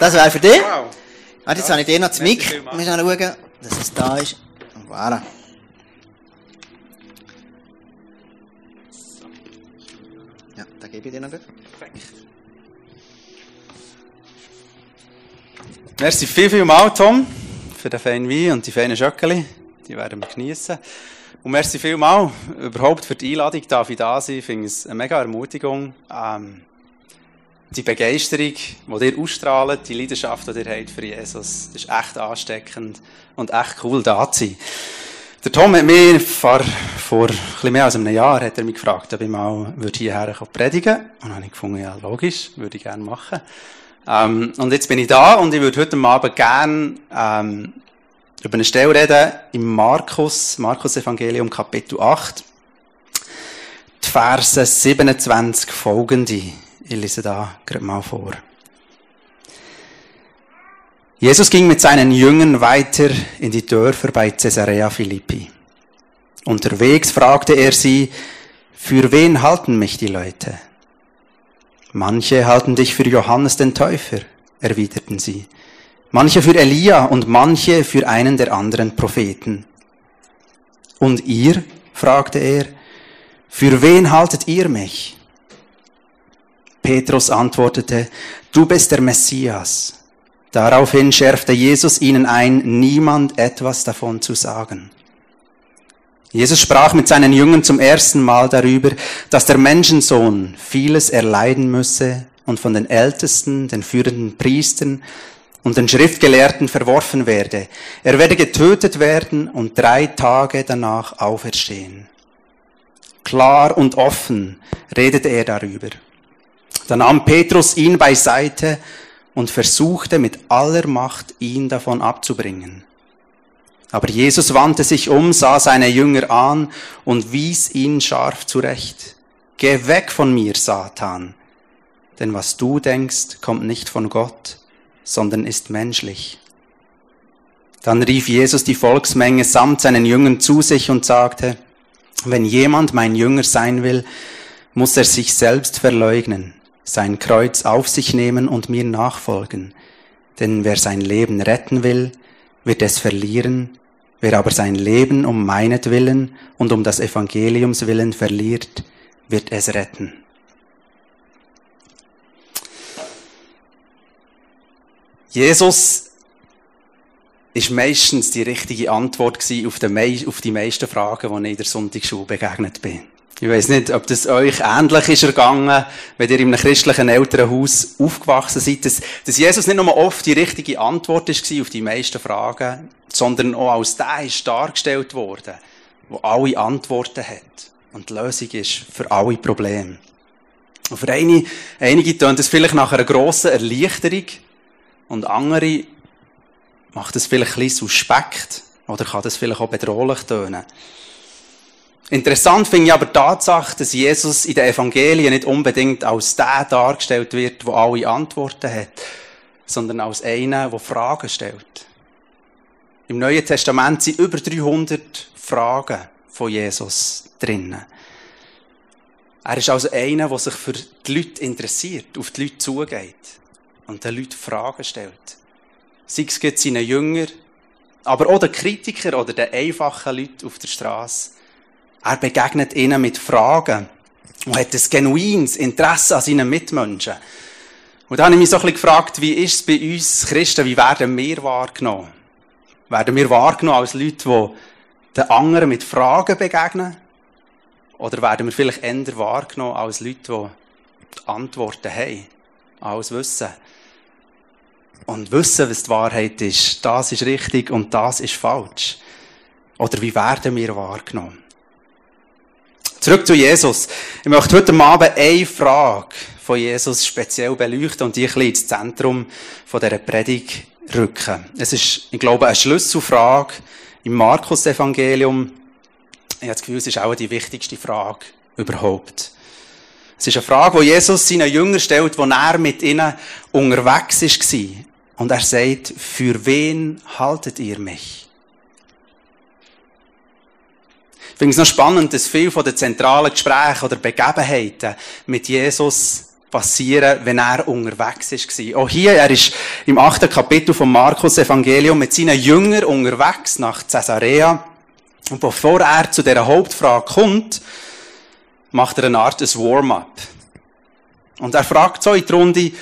Das wäre für dich. Wow. Warte, jetzt Ja, habe ich dir noch das Mic. Wir müssen schauen, dass es da ist. Voilà. Ja, da gebe ich dir noch. gut. Merci viel, viel mal, Tom, für den feinen Wein und die feinen Schöckeli. Die werden wir geniessen. Und merci viel mal überhaupt für die Einladung, darf ich da sein. Ich finde es eine mega Ermutigung. Ähm, die Begeisterung, die ihr ausstrahlt, die Leidenschaft, die ihr habt für Jesus, das ist echt ansteckend und echt cool, da zu sein. Der Tom hat mich vor, vor ein mehr als einem Jahr hat er mich gefragt, ob ich mal würde hierher predigen Und dann habe ich gefunden, ja, logisch, würde ich gerne machen. Ähm, und jetzt bin ich da und ich würde heute Abend gerne ähm, über eine Stelle reden im Markus, Markus Evangelium Kapitel 8. Die Verse 27 folgende. Ich lese da gerade mal vor. Jesus ging mit seinen Jüngern weiter in die Dörfer bei Caesarea Philippi. Unterwegs fragte er sie, für wen halten mich die Leute? Manche halten dich für Johannes den Täufer, erwiderten sie. Manche für Elia und manche für einen der anderen Propheten. Und ihr? fragte er, für wen haltet ihr mich? Petrus antwortete, du bist der Messias. Daraufhin schärfte Jesus ihnen ein, niemand etwas davon zu sagen. Jesus sprach mit seinen Jüngern zum ersten Mal darüber, dass der Menschensohn vieles erleiden müsse und von den Ältesten, den führenden Priestern und den Schriftgelehrten verworfen werde. Er werde getötet werden und drei Tage danach auferstehen. Klar und offen redete er darüber. Da nahm Petrus ihn beiseite und versuchte mit aller Macht, ihn davon abzubringen. Aber Jesus wandte sich um, sah seine Jünger an und wies ihn scharf zurecht. Geh weg von mir, Satan, denn was du denkst, kommt nicht von Gott, sondern ist menschlich. Dann rief Jesus die Volksmenge samt seinen Jüngern zu sich und sagte, wenn jemand mein Jünger sein will, muss er sich selbst verleugnen, sein Kreuz auf sich nehmen und mir nachfolgen. Denn wer sein Leben retten will, wird es verlieren. Wer aber sein Leben um meinetwillen und um das Evangeliums willen verliert, wird es retten. Jesus ist meistens die richtige Antwort auf die meisten Fragen, die ich in der Sonntagsschule begegnet bin. Ich weiß nicht, ob das euch ähnlich ist ergangen, wenn ihr in einem christlichen Elternhaus aufgewachsen seid, dass, dass Jesus nicht nur oft die richtige Antwort ist auf die meisten Fragen, sondern auch als der ist dargestellt worden, wo alle Antworten hat und die Lösung ist für alle Probleme. Und für einige, einige tönt es vielleicht nach einer grossen Erleichterung und andere macht es vielleicht ein bisschen suspekt oder kann das vielleicht auch bedrohlich tönen. Interessant finde ich aber die Tatsache, dass Jesus in den Evangelien nicht unbedingt als der dargestellt wird, der alle Antworten hat, sondern als einer, der Fragen stellt. Im Neuen Testament sind über 300 Fragen von Jesus drinnen. Er ist also einer, der sich für die Leute interessiert, auf die Leute zugeht und den Leuten Fragen stellt. Sei es seinen Jüngern, aber auch den Kritikern oder den einfachen Leuten auf der Straße. Er begegnet ihnen mit Fragen und hat ein genuines Interesse an seinen Mitmenschen. Und da habe ich mich so ein bisschen gefragt, wie ist es bei uns Christen, wie werden wir wahrgenommen? Werden wir wahrgenommen als Leute, die den anderen mit Fragen begegnen? Oder werden wir vielleicht eher wahrgenommen als Leute, die die Antworten haben, alles wissen? Und wissen, was die Wahrheit ist, das ist richtig und das ist falsch. Oder wie werden wir wahrgenommen? Zurück zu Jesus. Ich möchte heute Abend eine Frage von Jesus speziell beleuchten und die ein bisschen ins Zentrum dieser Predigt rücken. Es ist, ich glaube, eine Schlüsselfrage im Markus-Evangelium. Ich habe das Gefühl, es ist auch die wichtigste Frage überhaupt. Es ist eine Frage, die Jesus seinen Jüngern stellt, wo er mit ihnen unterwegs war. Und er sagt, für wen haltet ihr mich? Ich finde es noch spannend, dass viele von den zentralen Gesprächen oder Begebenheiten mit Jesus passieren, wenn er unterwegs war. Auch hier, er ist im achten Kapitel vom Markus Evangelium mit seinen Jüngern unterwegs nach Caesarea. Und bevor er zu dieser Hauptfrage kommt, macht er eine Art ein Warm-up. Und er fragt so in die Runde,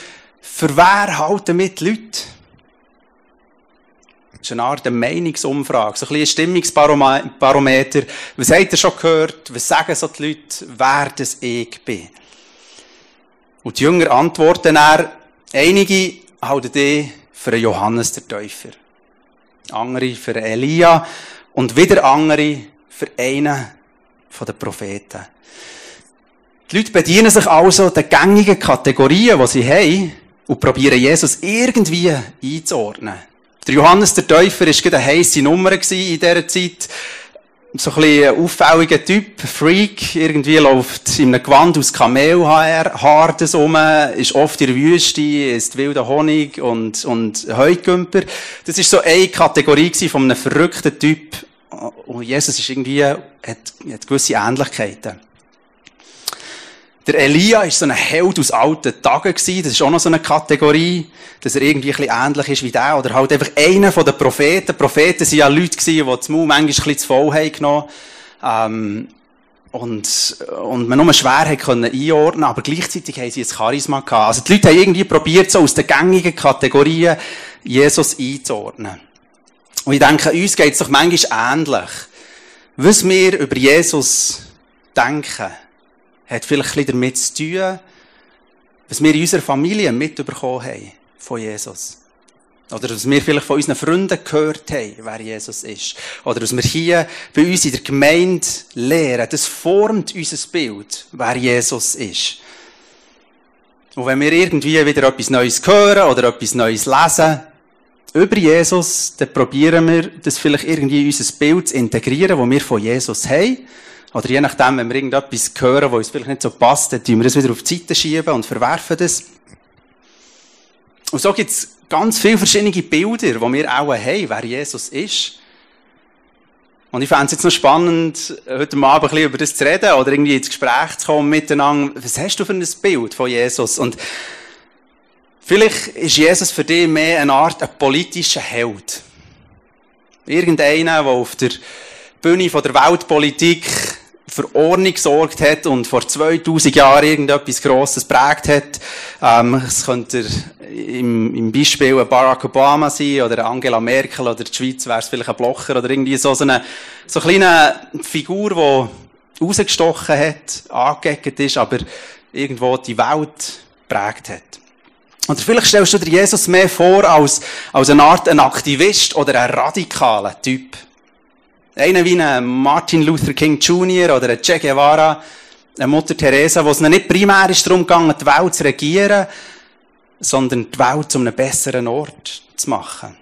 für wer halten mit Leute? Das ist eine Art eine Meinungsumfrage, so ein bisschen Stimmungsbarometer. Was habt ihr schon gehört? Was sagen so die Leute, wer das ich bin? Und die Jünger antworten er, einige halten die für Johannes der Täufer. Andere für Elia und wieder andere für einen von den Propheten. Die Leute bedienen sich also den gängigen Kategorien, die sie haben, und probieren Jesus irgendwie einzuordnen. Der Johannes der Täufer war gerade eine heisse Nummer in dieser Zeit. So ein bisschen auffälliger Typ, Freak. Irgendwie läuft in einem Gewand aus Kamelhaar rum, ist oft in der Wüste, isst wilder Honig und, und Heugümper. Das ist so eine Kategorie von einem verrückten Typ. Und Jesus ist irgendwie, hat, hat gewisse Ähnlichkeiten. Der Elia ist so ein Held aus alten Tagen gewesen. Das ist auch noch so eine Kategorie, dass er irgendwie ein bisschen ähnlich ist wie der. Oder halt einfach einer von den Propheten. Propheten sind ja Leute gewesen, die das Maul manchmal ein bisschen zu voll haben genommen. Ähm, und, und man nur schwer hat können einordnen, aber gleichzeitig haben sie ein Charisma gehabt. Also die Leute haben irgendwie probiert, so aus den gängigen Kategorien Jesus einzuordnen. Und ich denke, uns geht es doch manchmal ähnlich. Was wir über Jesus denken, hat vielleicht bisschen damit zu tun, was wir in unserer Familie mitbekommen haben von Jesus. Oder was wir vielleicht von unseren Freunden gehört haben, wer Jesus ist. Oder was wir hier bei uns in der Gemeinde lehren. Das formt unser Bild, wer Jesus ist. Und wenn wir irgendwie wieder etwas Neues hören oder etwas Neues lesen über Jesus, dann probieren wir, das vielleicht irgendwie in unser Bild zu integrieren, das wir von Jesus haben. Oder je nachdem, wenn wir irgendetwas hören, was uns vielleicht nicht so passt, dann tun wir das wieder auf die Seite schieben und verwerfen das. Und so gibt es ganz viele verschiedene Bilder, die wir auch haben, wer Jesus ist. Und ich fände es jetzt noch spannend, heute Abend ein bisschen über das zu reden oder irgendwie ins Gespräch zu kommen miteinander. Was hast du für ein Bild von Jesus? Und vielleicht ist Jesus für dich mehr eine Art ein politischer Held. Irgendeiner, der auf der Bühne von der Weltpolitik für Ordnung gesorgt hat und vor 2000 Jahren irgendetwas Grosses prägt hat. Ähm, es könnte im, im Beispiel ein Barack Obama sein oder Angela Merkel oder die Schweiz wäre es vielleicht ein Blocher oder irgendwie so, so eine, so eine kleine Figur, die rausgestochen hat, angeeckt ist, aber irgendwo die Welt prägt hat. Oder vielleicht stellst du dir Jesus mehr vor als, als eine Art ein Aktivist oder ein radikaler Typ. Einer wie ein Martin Luther King Jr. oder ein Che Guevara, eine Mutter Teresa, wo es nicht primär ist darum gegangen, die Welt zu regieren, sondern die Welt zu einem besseren Ort zu machen.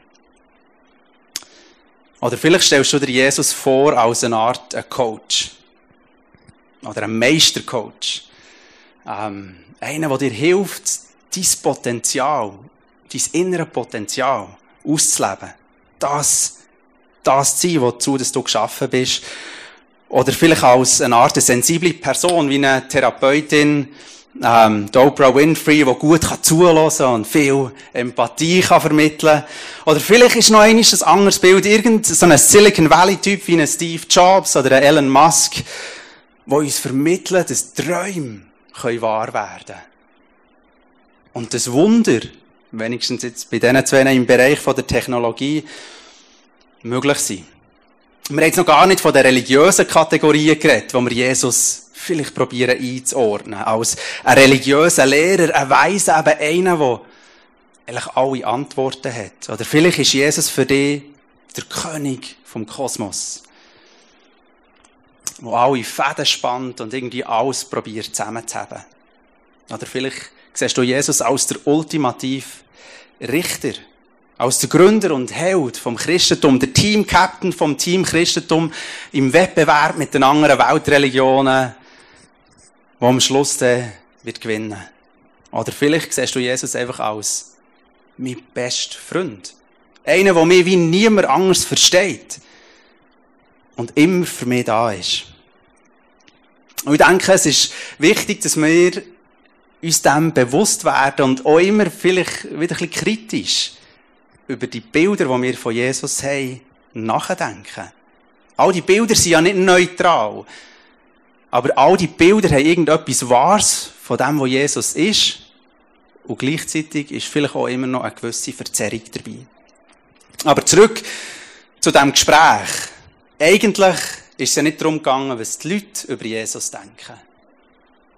Oder vielleicht stellst du dir Jesus vor als eine Art Coach. Oder ein Meistercoach. Ähm, einer, der dir hilft, dein Potenzial, dein innere Potenzial auszuleben. Das das zu sein, wozu du geschaffen bist. Oder vielleicht als eine Art sensible Person, wie eine Therapeutin, ähm, die Oprah Winfrey, die gut kann zulassen und viel Empathie kann vermitteln. Oder vielleicht ist noch ein anderes Bild, irgend so ein Silicon Valley-Typ wie ein Steve Jobs oder ein Elon Musk, wo uns vermitteln, dass Träume können wahr werden. Und das Wunder, wenigstens jetzt bei diesen zwei im Bereich der Technologie, möglich sein. Wir haben jetzt noch gar nicht von den religiösen Kategorien geredet, wo wir Jesus vielleicht probieren einzuordnen. Als ein religiöser Lehrer, ein Weiser, eben einer, der eigentlich alle Antworten hat. Oder vielleicht ist Jesus für dich der König vom Kosmos. Wo alle Fäden spannt und irgendwie alles probiert zusammenzuheben. Oder vielleicht siehst du Jesus als der ultimative Richter als der Gründer und Held vom Christentum, der Team-Captain vom Team Christentum im Wettbewerb mit den anderen Weltreligionen, wo am Schluss dann wird gewinnen. Oder vielleicht siehst du Jesus einfach als mein bester Freund. Einer, der mich wie niemand anders versteht. Und immer für mich da ist. Und ich denke, es ist wichtig, dass wir uns dem bewusst werden und auch immer vielleicht wieder ein bisschen kritisch über die Bilder, die wir von Jesus haben, nachdenken. All die Bilder sind ja nicht neutral. Aber all die Bilder haben irgendetwas Wahres von dem, was Jesus ist. Und gleichzeitig ist vielleicht auch immer noch eine gewisse Verzerrung dabei. Aber zurück zu dem Gespräch. Eigentlich ist es ja nicht darum gegangen, was die Leute über Jesus denken.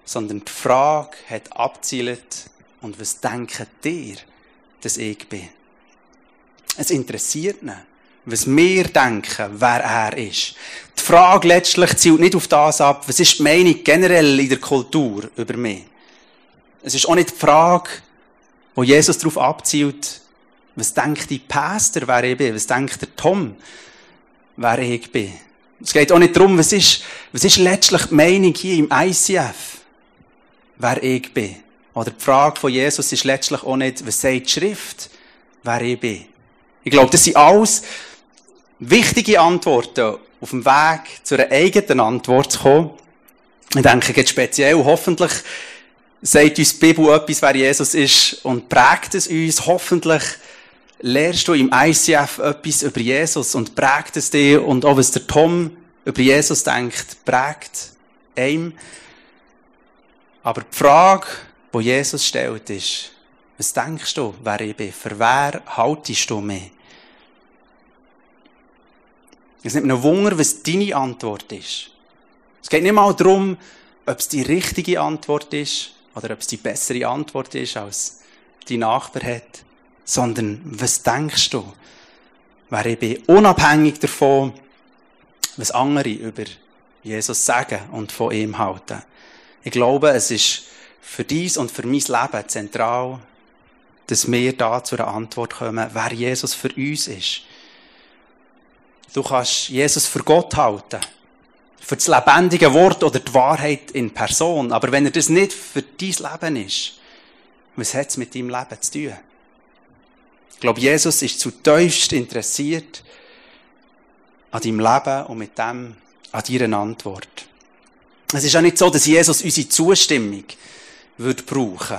Sondern die Frage hat abzielt, und was denken dir, dass ich bin? Es interessiert ihn, was wir denken, wer er ist. Die Frage letztlich zielt nicht auf das ab, was ist die Meinung generell in der Kultur über mich. Es ist auch nicht die Frage, wo Jesus darauf abzielt, was denkt die Pastor, wer ich bin? Was denkt der Tom, wer ich bin? Es geht auch nicht darum, was ist, was ist letztlich die Meinung hier im ICF, wer ich bin. Oder die Frage von Jesus ist letztlich auch nicht, was sagt die Schrift, wer ich bin. Ich glaube, das sind alles wichtige Antworten auf dem Weg zu einer eigenen Antwort zu kommen. Ich denke jetzt speziell, hoffentlich sagt uns die Bibel etwas, wer Jesus ist und prägt es uns. Hoffentlich lernst du im ICF etwas über Jesus und prägt es dir und auch was der Tom über Jesus denkt, prägt einem. Aber die Frage, die Jesus stellt, ist, was denkst du, wer ich bin? Für wer haltest du mich? Es nimmt mir Wunder, was deine Antwort ist. Es geht nicht mal darum, ob es die richtige Antwort ist oder ob es die bessere Antwort ist, als die Nachbar hat, sondern was denkst du, wer ich bin, unabhängig davon, was andere über Jesus sagen und von ihm halten. Ich glaube, es ist für dies und für mein Leben zentral, dass wir da zu einer Antwort kommen, wer Jesus für uns ist. Du kannst Jesus für Gott halten. Für das lebendige Wort oder die Wahrheit in Person. Aber wenn er das nicht für dein Leben ist, was hat es mit deinem Leben zu tun? Ich glaube, Jesus ist zutiefst interessiert an deinem Leben und mit dem an deiner Antwort. Es ist auch nicht so, dass Jesus unsere Zustimmung würde brauchen.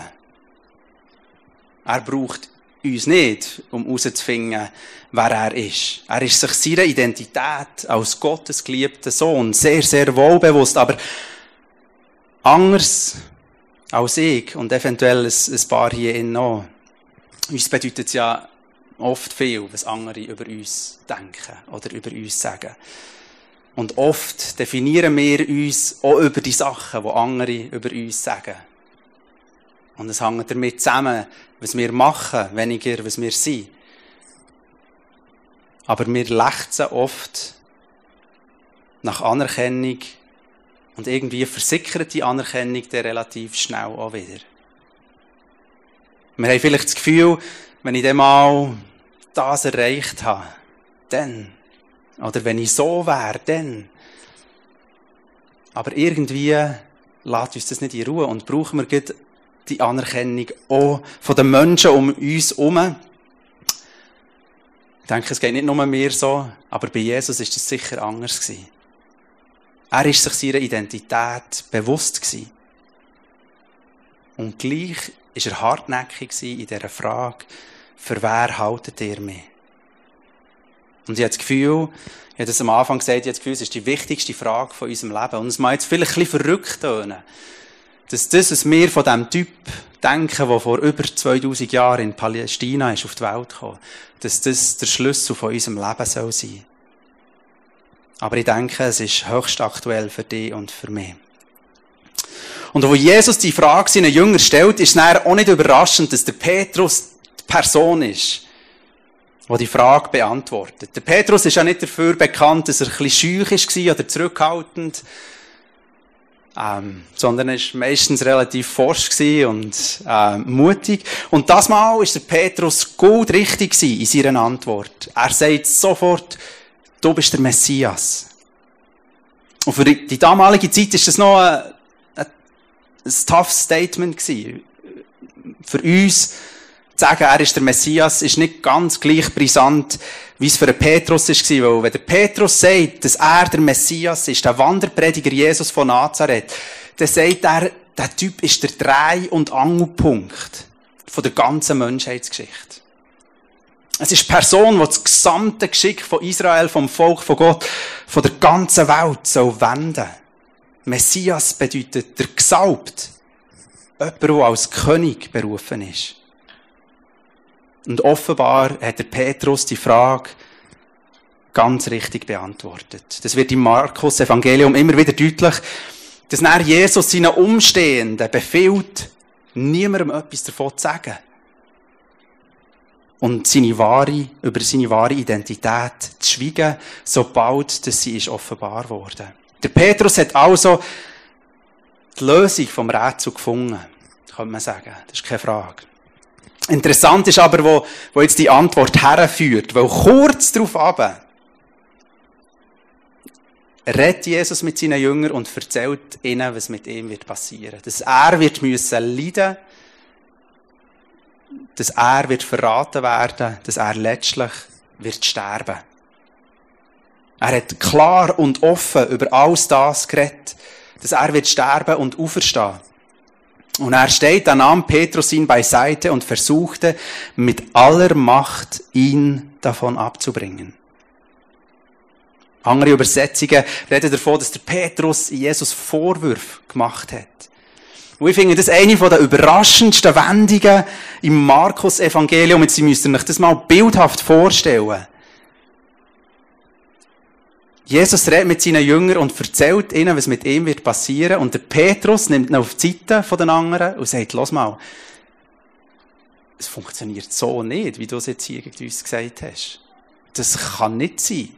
Er braucht uns nicht, um herauszufinden, wer er ist. Er ist sich seiner Identität als Gottes geliebter Sohn sehr, sehr wohlbewusst, aber anders als ich und eventuell ein paar hier in noch. Uns bedeutet es ja oft viel, was andere über uns denken oder über uns sagen. Und oft definieren wir uns auch über die Sachen, die andere über uns sagen. Und es hängt damit zusammen, was wir machen, weniger, was wir sind. Aber wir lechzen oft nach Anerkennung und irgendwie versickert die Anerkennung dann relativ schnell auch wieder. Wir haben vielleicht das Gefühl, wenn ich dann mal das erreicht habe, dann. Oder wenn ich so wäre, dann. Aber irgendwie lässt uns das nicht in Ruhe und brauchen wir die Anerkennung auch von den Menschen um uns herum. Ich denke, es geht nicht nur mir so, aber bei Jesus ist es sicher anders gewesen. Er ist sich seiner Identität bewusst gewesen. Und gleich ist er hartnäckig in dieser Frage, für wer haltet ihr mich? Und ich habe das Gefühl, ich habe das am Anfang gesagt, ich habe das Gefühl, es ist die wichtigste Frage von unserem Leben. Und es mag jetzt vielleicht ein bisschen verrückt tönen dass das, was wir von dem Typ denken, der vor über 2000 Jahren in Palästina ist auf die Welt gekommen, dass das der Schlüssel von unserem Leben soll sein. Aber ich denke, es ist höchst aktuell für dich und für mich. Und wo Jesus die Frage seinen Jüngern stellt, ist es auch nicht überraschend, dass der Petrus die Person ist, die die Frage beantwortet. Der Petrus ist ja nicht dafür bekannt, dass er ein bisschen schüch war oder zurückhaltend ähm, sondern er war meistens relativ forsch und äh, mutig. Und das Mal ist der Petrus gut richtig in seiner Antwort. Er sagt sofort, du bist der Messias. Und für die damalige Zeit ist das noch ein, ein, ein tough Statement gewesen. Für uns sagen, er ist der Messias, ist nicht ganz gleich brisant, wie es für den Petrus war. Weil wenn der Petrus sagt, dass er der Messias ist, der Wanderprediger Jesus von Nazareth, dann sagt er, der Typ ist der Dreh- und Angelpunkt von der ganzen Menschheitsgeschichte. Es ist die Person, die das gesamte Geschick von Israel, vom Volk von Gott, von der ganzen Welt soll wenden. Messias bedeutet der Gesalbt. Jemand, der als König berufen ist. Und offenbar hat der Petrus die Frage ganz richtig beantwortet. Das wird im Markus Evangelium immer wieder deutlich, dass nach Jesus seinen Umstehenden befiehlt, niemandem etwas davon zu sagen. Und seine wahre, über seine wahre Identität zu schweigen, sobald dass sie ist offenbar wurde. Der Petrus hat also die Lösung vom Rätsel gefunden, könnte man sagen. Das ist keine Frage. Interessant ist aber, wo, wo jetzt die Antwort herführt, weil kurz darauf ab redet Jesus mit seinen Jüngern und erzählt ihnen, was mit ihm wird passieren. Dass er wird müssen leiden, dass er wird verraten werden, dass er letztlich wird sterben. Er hat klar und offen über alles das geredet, dass er wird sterben und auferstehen. Und er steht, dann nahm Petrus ihn beiseite und versuchte mit aller Macht ihn davon abzubringen. Andere Übersetzungen reden davon, dass der Petrus Jesus Vorwürfe gemacht hat. Und ich finde das eine der überraschendsten Wendungen im Markus-Evangelium. Jetzt müsst ihr euch das mal bildhaft vorstellen. Jesus redet mit seinen Jüngern und erzählt ihnen, was mit ihm wird passieren. Und der Petrus nimmt ihn auf die Seite von den anderen und sagt, los mal, es funktioniert so nicht, wie du es jetzt hier gegen uns gesagt hast. Das kann nicht sein.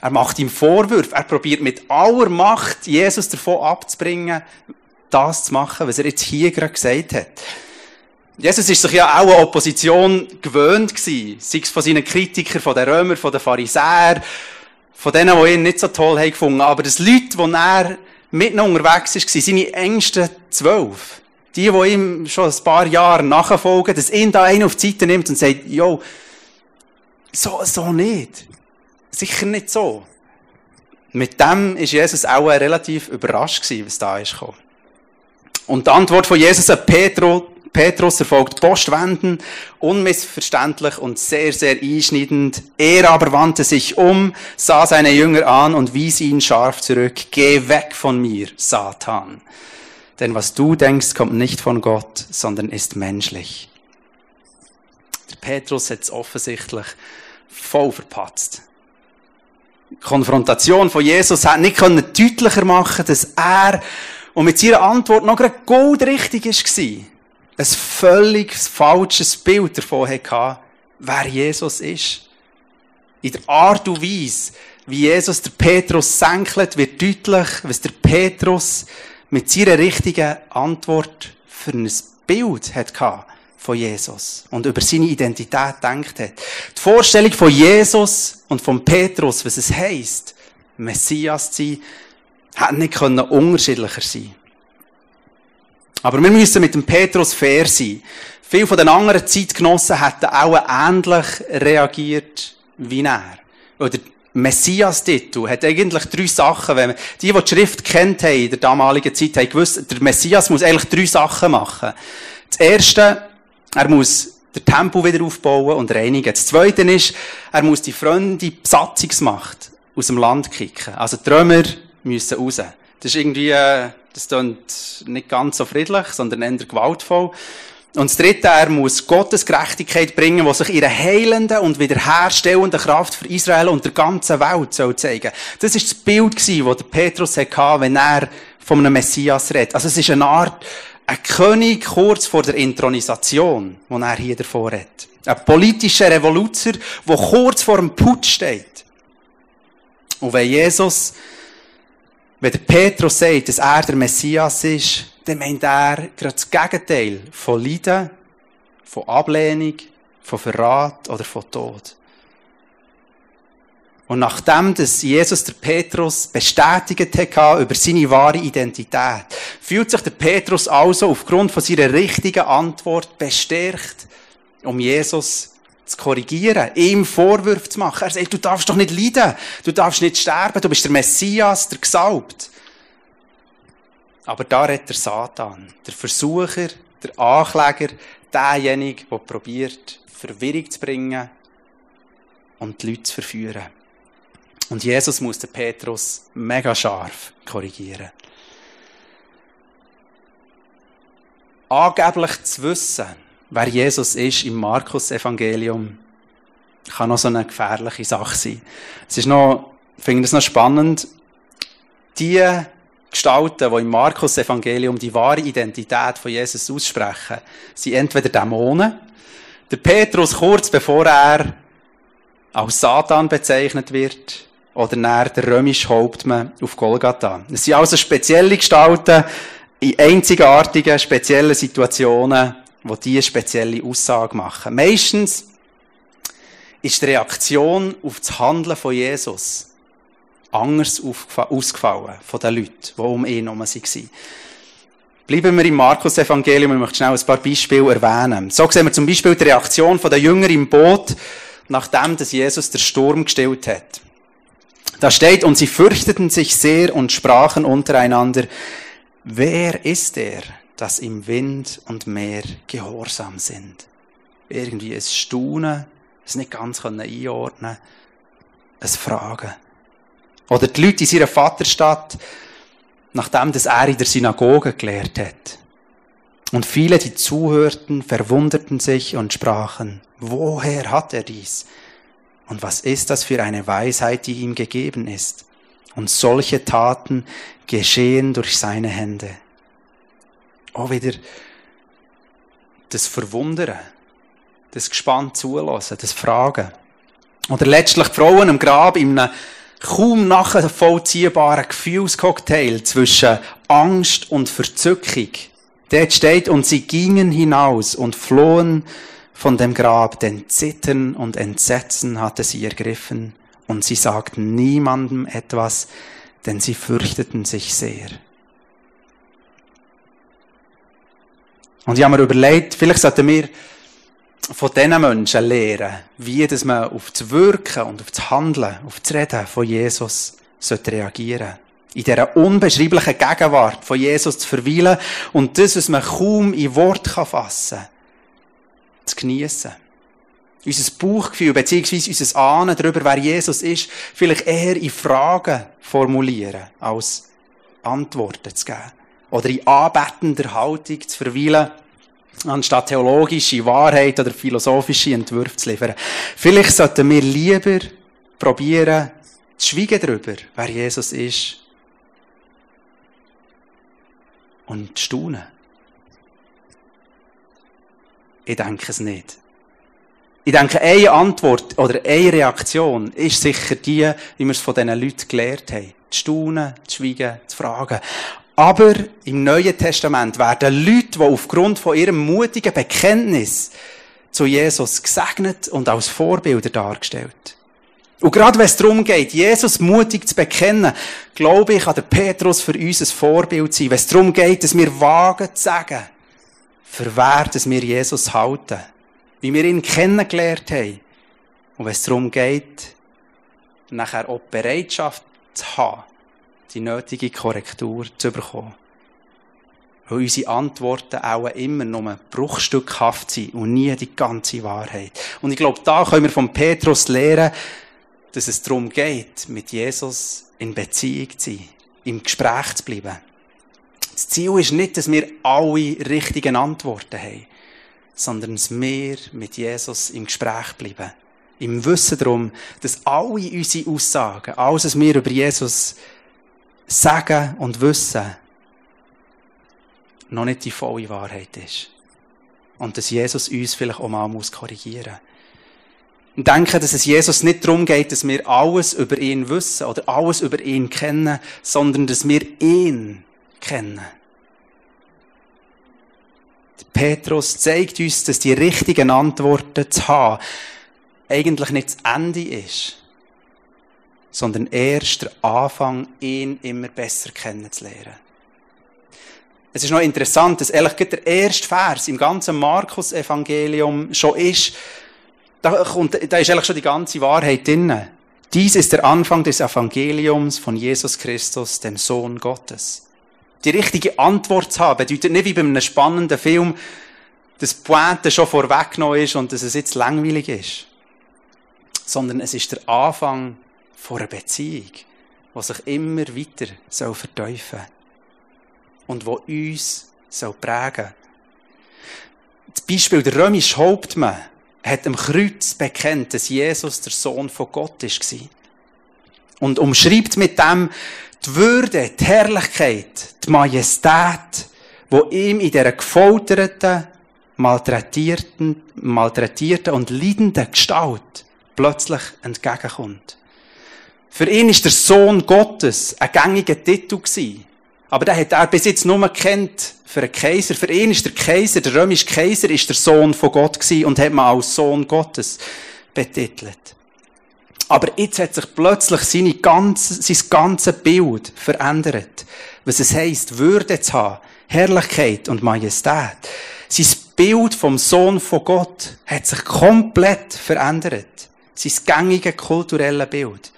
Er macht ihm Vorwürfe. Er probiert mit aller Macht, Jesus davon abzubringen, das zu machen, was er jetzt hier gerade gesagt hat. Jesus ist sich ja auch eine Opposition gewöhnt gewesen. Sei es von seinen Kritikern, von den Römern, von den Pharisäern, von denen, die ihn nicht so toll haben gefunden. Aber das Leute, die er mit noch unterwegs war, seine engsten zwölf, die, die ihm schon ein paar Jahre nachfolgen, dass ihn da einer auf die Seite nimmt und sagt, jo, so, so nicht. Sicher nicht so. Mit dem ist Jesus auch relativ überrascht gewesen, was da ist gekommen. Und die Antwort von Jesus an Petro, Petrus erfolgt postwenden, unmissverständlich und sehr, sehr einschneidend. Er aber wandte sich um, sah seine Jünger an und wies ihn scharf zurück. Geh weg von mir, Satan. Denn was du denkst, kommt nicht von Gott, sondern ist menschlich. Der Petrus hat es offensichtlich voll verpatzt. Die Konfrontation von Jesus hat nicht deutlicher machen dass er und mit seiner Antwort noch gerade goldrichtig war. Ein völlig falsches Bild davon hatte, wer Jesus ist. In der Art und Weise, wie Jesus der Petrus senkelt, wird deutlich, was der Petrus mit seiner richtigen Antwort für ein Bild hatte von Jesus und über seine Identität denkt hat. Die Vorstellung von Jesus und von Petrus, was es heisst, Messias zu sein, hätte nicht können unterschiedlicher sein Aber wir müssen mit dem Petrus fair sein. Viele von den anderen Zeitgenossen hätten auch ähnlich reagiert wie er. Oder Messias-Titel hat eigentlich drei Sachen. Wenn die, die die Schrift kennt haben in der damaligen Zeit, haben gewusst, der Messias muss eigentlich drei Sachen machen. Das erste, er muss den Tempel wieder aufbauen und reinigen. Das zweite ist, er muss die fremde Besatzungsmacht aus dem Land kicken. Also die Römer müssen raus. Das ist irgendwie, äh, das klingt nicht ganz so friedlich, sondern eher gewaltvoll. Und das dritte, er muss Gottes Gerechtigkeit bringen, die sich ihre heilende und wiederherstellende Kraft für Israel und der ganzen Welt soll zeigen. Das ist das Bild das der Petrus hatte, wenn er von einem Messias redet. Also es ist eine Art, ein König kurz vor der Intronisation, wo er hier davor hat. Ein politischer Revoluzer, der kurz vor dem Putsch steht. Und wenn Jesus wenn der Petrus sagt, dass er der Messias ist, dann meint er gerade das Gegenteil von Leiden, von Ablehnung, von Verrat oder von Tod. Und nachdem dass Jesus der Petrus bestätigt hat über seine wahre Identität, fühlt sich der Petrus also aufgrund von seiner richtigen Antwort bestärkt, um Jesus zu korrigieren, ihm Vorwürfe zu machen. Er sagt, du darfst doch nicht leiden, du darfst nicht sterben, du bist der Messias, der Gesalbt. Aber da redet der Satan, der Versucher, der Ankläger, derjenige, der probiert, Verwirrung zu bringen und die Leute zu verführen. Und Jesus muss den Petrus mega scharf korrigieren. Angeblich zu wissen, wer Jesus ist im Markus-Evangelium, kann noch so eine gefährliche Sache sein. Es ist noch, ich finde es noch spannend, die Gestalten, die im Markus-Evangelium die wahre Identität von Jesus aussprechen, sind entweder Dämonen, der Petrus kurz bevor er als Satan bezeichnet wird, oder näher der römische Hauptmann auf Golgatha. Es sind also spezielle Gestalten in einzigartigen, speziellen Situationen, wo diese spezielle Aussage machen. Meistens ist die Reaktion auf das Handeln von Jesus anders ausgefallen von den Leuten, die um ihn herum waren. Bleiben wir im Markus-Evangelium, ich möchte schnell ein paar Beispiele erwähnen. So sehen wir zum Beispiel die Reaktion der Jünger im Boot, nachdem dass Jesus der Sturm gestillt hat. Da steht, und sie fürchteten sich sehr und sprachen untereinander, wer ist er, dass im Wind und Meer gehorsam sind? Irgendwie ein Staunen, es nicht ganz einordnen ein Fragen. Oder die Leute in seiner Vaterstadt, nachdem das er in der Synagoge gelehrt hat. Und viele, die zuhörten, verwunderten sich und sprachen, woher hat er dies? Und was ist das für eine Weisheit, die ihm gegeben ist? Und solche Taten geschehen durch seine Hände. Auch wieder das Verwundern, das gespannt zulassen, das Fragen. Oder letztlich die Frauen im Grab in einem kaum nachvollziehbaren Gefühlscocktail zwischen Angst und Verzückung. Dort steht, und sie gingen hinaus und flohen von dem Grab, denn Zittern und Entsetzen hatte sie ergriffen, und sie sagten niemandem etwas, denn sie fürchteten sich sehr. Und ich habe mir überlegt, vielleicht sollten wir von diesen Menschen lernen, wie dass man auf das Wirken und auf das Handeln, auf das Reden von Jesus reagieren sollte. In dieser unbeschreiblichen Gegenwart von Jesus zu verweilen und das, was man kaum in Wort fassen kann, zu geniessen. Unser Bauchgefühl bzw. unser Ahnen darüber, wer Jesus ist, vielleicht eher in Fragen formulieren, als Antworten zu geben. Oder in anbetender Haltung zu verweilen, anstatt theologische Wahrheit oder philosophische Entwürfe zu liefern. Vielleicht sollten wir lieber probieren, zu schweigen darüber, wer Jesus ist. Und staunen. Ich denke es nicht. Ich denke, eine Antwort oder eine Reaktion ist sicher die, wie wir es von diesen Leuten gelernt haben. Zu staunen, zu schweigen, zu fragen. Aber im Neuen Testament werden Leute, die aufgrund von ihrem mutigen Bekenntnis zu Jesus gesegnet und als Vorbilder dargestellt. Und gerade wenn es darum geht, Jesus mutig zu bekennen, glaube ich, kann der Petrus für uns ein Vorbild sein. Wenn es darum geht, dass wir wagen zu sagen, für wer dass wir Jesus halten, wie wir ihn kennengelernt haben. Und wenn es darum geht, nachher auch Bereitschaft zu haben, die nötige Korrektur zu bekommen. Weil unsere Antworten auch immer nur bruchstückhaft sind und nie die ganze Wahrheit. Und ich glaube, da können wir von Petrus lernen, dass es darum geht, mit Jesus in Beziehung zu sein, im Gespräch zu bleiben. Das Ziel ist nicht, dass wir alle richtigen Antworten haben, sondern dass wir mit Jesus im Gespräch bleiben. Im Wissen darum, dass alle unsere Aussagen, alles, was wir über Jesus sagen und wissen, noch nicht die volle Wahrheit ist. Und dass Jesus uns vielleicht auch mal muss korrigieren muss. Und denke, dass es Jesus nicht darum geht, dass wir alles über ihn wissen oder alles über ihn kennen, sondern dass wir ihn kennen. Petrus zeigt uns, dass die richtigen Antworten zu haben eigentlich nicht das Ende ist, sondern erst der Anfang, ihn immer besser kennenzulernen. Es ist noch interessant, dass gesagt der erste Vers im ganzen Markus-Evangelium schon ist, da, kommt, da ist eigentlich schon die ganze Wahrheit drin. Dies ist der Anfang des Evangeliums von Jesus Christus, dem Sohn Gottes. Die richtige Antwort zu haben, bedeutet nicht wie bei einem spannenden Film, dass die Pointe schon vorweggenommen ist und dass es jetzt langweilig ist. Sondern es ist der Anfang von einer Beziehung, die sich immer weiter soll und wo uns soll prägen. Das Beispiel der römische Hauptmann hat am Kreuz bekennt, dass Jesus der Sohn von Gott war. Und umschreibt mit dem die Würde, die Herrlichkeit, die Majestät, wo ihm in dieser gefolterten, malträtierten, malträtierten und leidenden Gestalt plötzlich entgegenkommt. Für ihn ist der Sohn Gottes ein gängiger Titel gewesen. Aber den hat er bis jetzt nur kennt für einen Kaiser. Für ihn ist der Kaiser, der römische Kaiser, ist der Sohn von Gott gewesen und hat man als Sohn Gottes betitelt. Aber jetzt hat sich plötzlich seine ganze, sein ganzes Bild verändert. Was es heisst, Würde zu haben, Herrlichkeit und Majestät. Sein Bild vom Sohn von Gott hat sich komplett verändert. Sein gängige kulturelle Bild.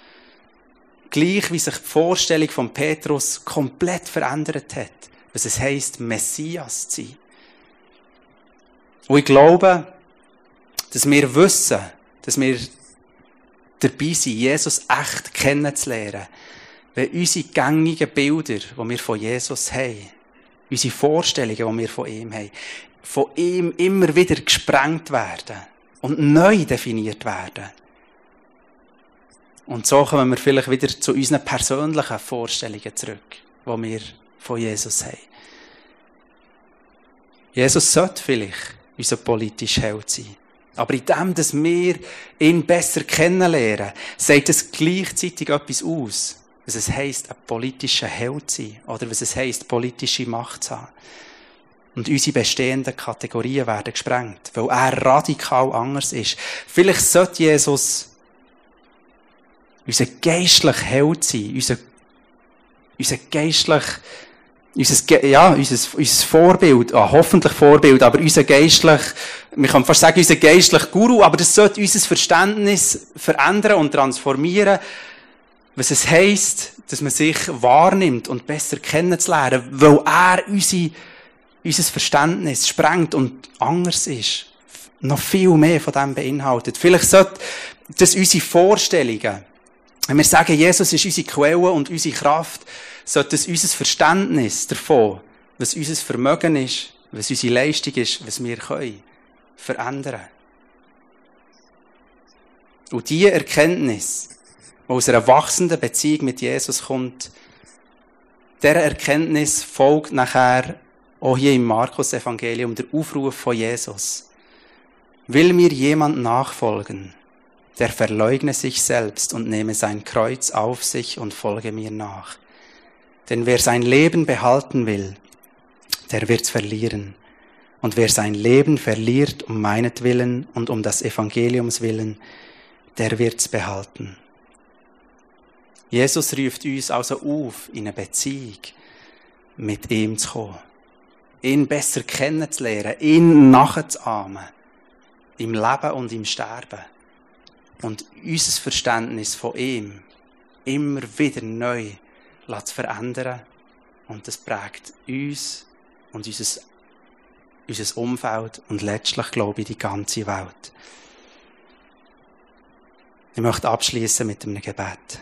Gleich wie sich die Vorstellung von Petrus komplett verändert hat. Was es heisst, Messias zu sein. Und ich glaube, dass wir wissen, dass wir dabei sind, Jesus echt kennenzulernen, wenn unsere gängigen Bilder, die wir von Jesus haben, unsere Vorstellungen, die wir von ihm haben, von ihm immer wieder gesprengt werden und neu definiert werden. Und so kommen wir vielleicht wieder zu unseren persönlichen Vorstellungen zurück, die wir von Jesus haben. Jesus sollte vielleicht unser politischer Held sein. Aber in dem, dass wir ihn besser kennenlernen, sagt es gleichzeitig etwas aus. Was es heisst, ein politischer Held zu sein. Oder was es heisst, politische Macht zu haben. Und unsere bestehenden Kategorien werden gesprengt, weil er radikal anders ist. Vielleicht sollte Jesus unser geistlich Held sein, unser, unser geistlich, unser, ja, unser, unser Vorbild, ah, hoffentlich Vorbild, aber unser geistlich, man kann fast sagen, unser geistlich Guru, aber das sollte unser Verständnis verändern und transformieren, was es heisst, dass man sich wahrnimmt und besser kennenzulernen, weil er unsere, unser Verständnis sprengt und anders ist. Noch viel mehr von dem beinhaltet. Vielleicht sollte das unsere Vorstellungen, wenn wir sagen, Jesus ist unsere Quelle und unsere Kraft, sollte es unser Verständnis davon, was unser Vermögen ist, was unsere Leistung ist, was wir können, verändern. Und diese Erkenntnis, die aus einer wachsenden Beziehung mit Jesus kommt, dieser Erkenntnis folgt nachher auch hier im Markus-Evangelium der Aufruf von Jesus. Will mir jemand nachfolgen, der verleugne sich selbst und nehme sein Kreuz auf sich und folge mir nach. Denn wer sein Leben behalten will, der wird's verlieren. Und wer sein Leben verliert um meinetwillen und um das Evangeliums willen, der wird's behalten. Jesus ruft uns also auf, in eine Beziehung mit ihm zu kommen. Ihn besser kennenzulernen, ihn nachzuahmen. Im Leben und im Sterben und unser Verständnis von ihm immer wieder neu verändern. Und das prägt uns und unser, unser Umfeld und letztlich, glaube ich, die ganze Welt. Ich möchte abschließen mit einem Gebet.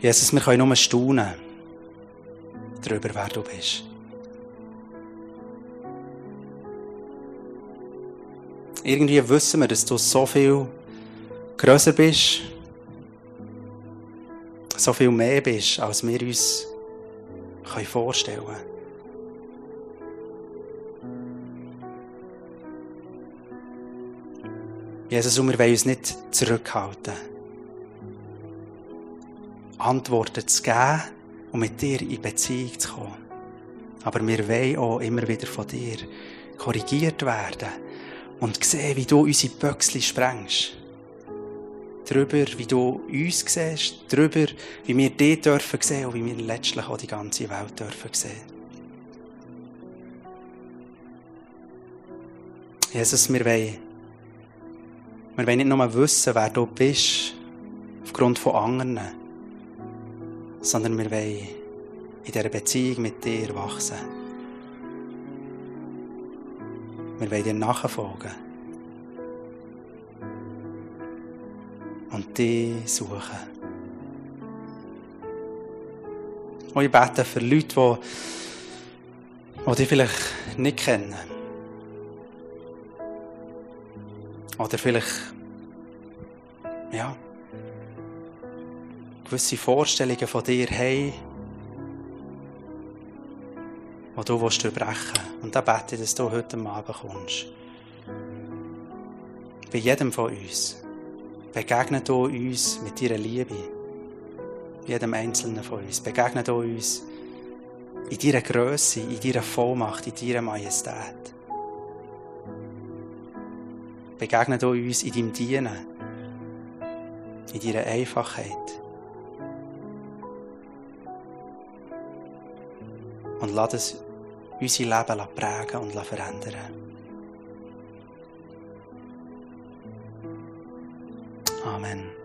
Jesus, wir können nur staunen darüber, wer du bist. Irgendwie wissen wir, dass du so viel größer bist, so viel mehr bist, als wir uns vorstellen können. Jesus, und wir wollen uns nicht zurückhalten. Antworten zu geben und mit dir in Beziehung zu kommen. Aber wir wollen auch immer wieder von dir korrigiert werden und sehen, wie du unsere Böckchen sprengst. Darüber, wie du uns siehst, darüber, wie wir dich dürfen sehen und wie wir letztlich auch die ganze Welt dürfen sehen. Jesus, wir wollen, wir wollen nicht nur wissen, wer du bist, aufgrund von anderen, sondern wir wollen in dieser Beziehung mit dir wachsen. Wir wollen dir nachfolgen. Und dich suchen. Und ich bete für Leute, die, die dich vielleicht nicht kennen. Oder vielleicht, gewisse Vorstellungen von dir haben, die du willst durchbrechen Und da bete ich, dass du heute Abend kommst. Bei jedem von uns. Begegne du uns mit deiner Liebe. Bei jedem Einzelnen von uns. Begegne du uns in deiner Größe, in deiner Vollmacht, in deiner Majestät. Begegne du uns in deinem Dienen, in deiner Einfachheit. Und lass es unser Leben prägen und verändern. Amen.